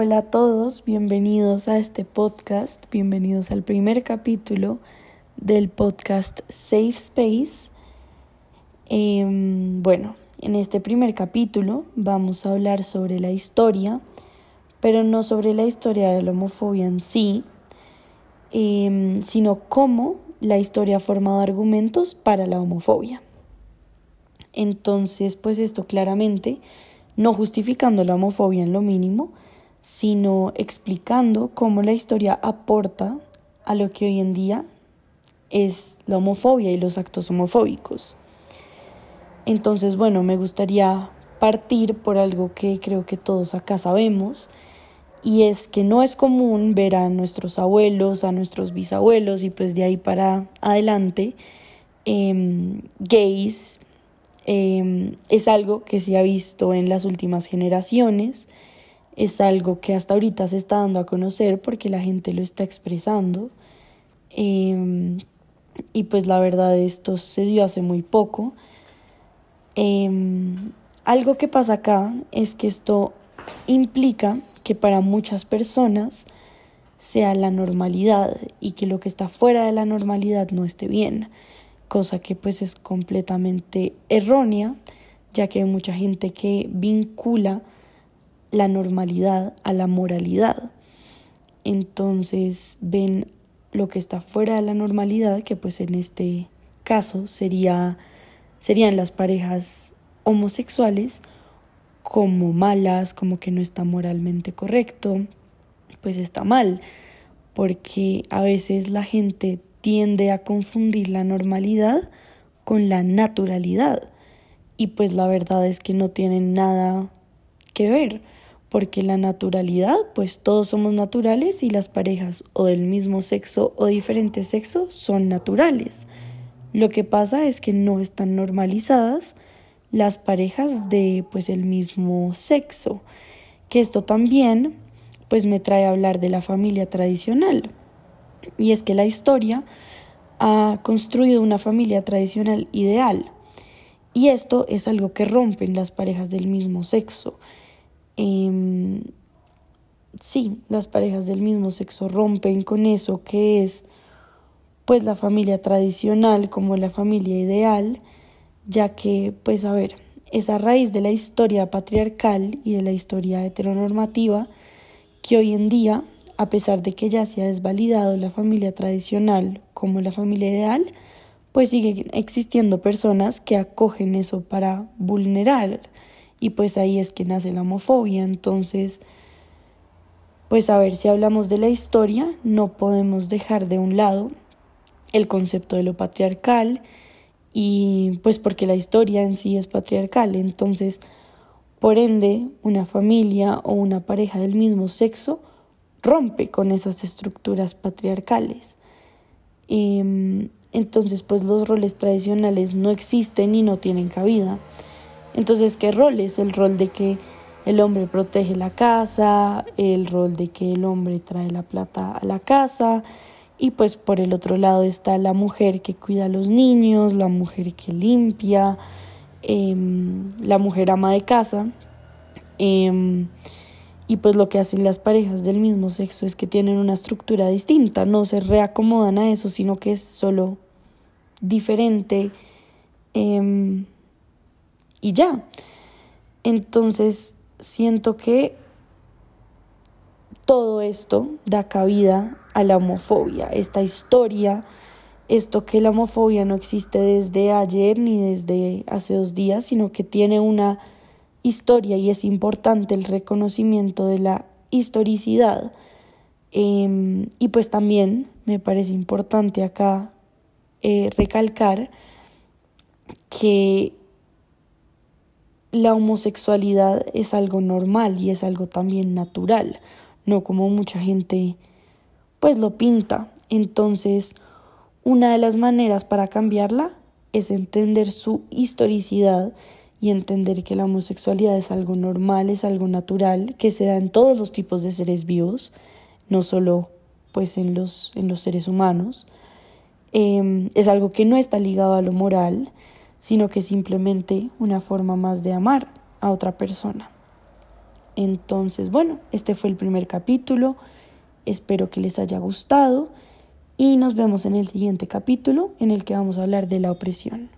Hola a todos, bienvenidos a este podcast, bienvenidos al primer capítulo del podcast Safe Space. Em, bueno, en este primer capítulo vamos a hablar sobre la historia, pero no sobre la historia de la homofobia en sí, em, sino cómo la historia ha formado argumentos para la homofobia. Entonces, pues esto claramente, no justificando la homofobia en lo mínimo, sino explicando cómo la historia aporta a lo que hoy en día es la homofobia y los actos homofóbicos. Entonces, bueno, me gustaría partir por algo que creo que todos acá sabemos, y es que no es común ver a nuestros abuelos, a nuestros bisabuelos y pues de ahí para adelante em, gays. Em, es algo que se ha visto en las últimas generaciones es algo que hasta ahorita se está dando a conocer porque la gente lo está expresando. Em, y pues la verdad esto se dio hace muy poco. Em, algo que pasa acá es que esto implica que para muchas personas sea la normalidad y que lo que está fuera de la normalidad no esté bien, cosa que pues es completamente errónea, ya que hay mucha gente que vincula la normalidad a la moralidad. Entonces ven lo que está fuera de la normalidad, que pues en este caso sería, serían las parejas homosexuales, como malas, como que no está moralmente correcto, pues está mal, porque a veces la gente tiende a confundir la normalidad con la naturalidad y pues la verdad es que no tienen nada que ver porque la naturalidad, pues todos somos naturales y las parejas o del mismo sexo o diferente sexo son naturales. Lo que pasa es que no están normalizadas las parejas de pues el mismo sexo, que esto también pues me trae a hablar de la familia tradicional. Y es que la historia ha construido una familia tradicional ideal. Y esto es algo que rompen las parejas del mismo sexo. Em, sí, las parejas del mismo sexo rompen con eso que es pues la familia tradicional como la familia ideal, ya que pues a ver, es a raíz de la historia patriarcal y de la historia heteronormativa que hoy en día, a pesar de que ya se ha desvalidado la familia tradicional como la familia ideal, pues siguen existiendo personas que acogen eso para vulnerar y pues ahí es que nace la homofobia. Entonces, pues a ver, si hablamos de la historia, no podemos dejar de un lado el concepto de lo patriarcal y pues porque la historia en sí es patriarcal. Entonces, por ende, una familia o una pareja del mismo sexo rompe con esas estructuras patriarcales. Em, entonces, pues los roles tradicionales no existen y no tienen cabida. Entonces, ¿qué rol es? El rol de que el hombre protege la casa, el rol de que el hombre trae la plata a la casa y pues por el otro lado está la mujer que cuida a los niños, la mujer que limpia, em, la mujer ama de casa. Em, y pues lo que hacen las parejas del mismo sexo es que tienen una estructura distinta, no se reacomodan a eso, sino que es solo diferente. Em, y ya. Entonces, siento que todo esto da cabida a la homofobia, esta historia, esto que la homofobia no existe desde ayer ni desde hace dos días, sino que tiene una historia y es importante el reconocimiento de la historicidad. Em, y pues también me parece importante acá eh, recalcar que la homosexualidad es algo normal y es algo también natural, no como mucha gente pues lo pinta. Entonces, una de las maneras para cambiarla es entender su historicidad y entender que la homosexualidad es algo normal, es algo natural, que se da en todos los tipos de seres vivos, no solo pues en los, en los seres humanos. Em, es algo que no está ligado a lo moral, sino que simplemente una forma más de amar a otra persona. Entonces, bueno, este fue el primer capítulo. Espero que les haya gustado y nos vemos en el siguiente capítulo en el que vamos a hablar de la opresión.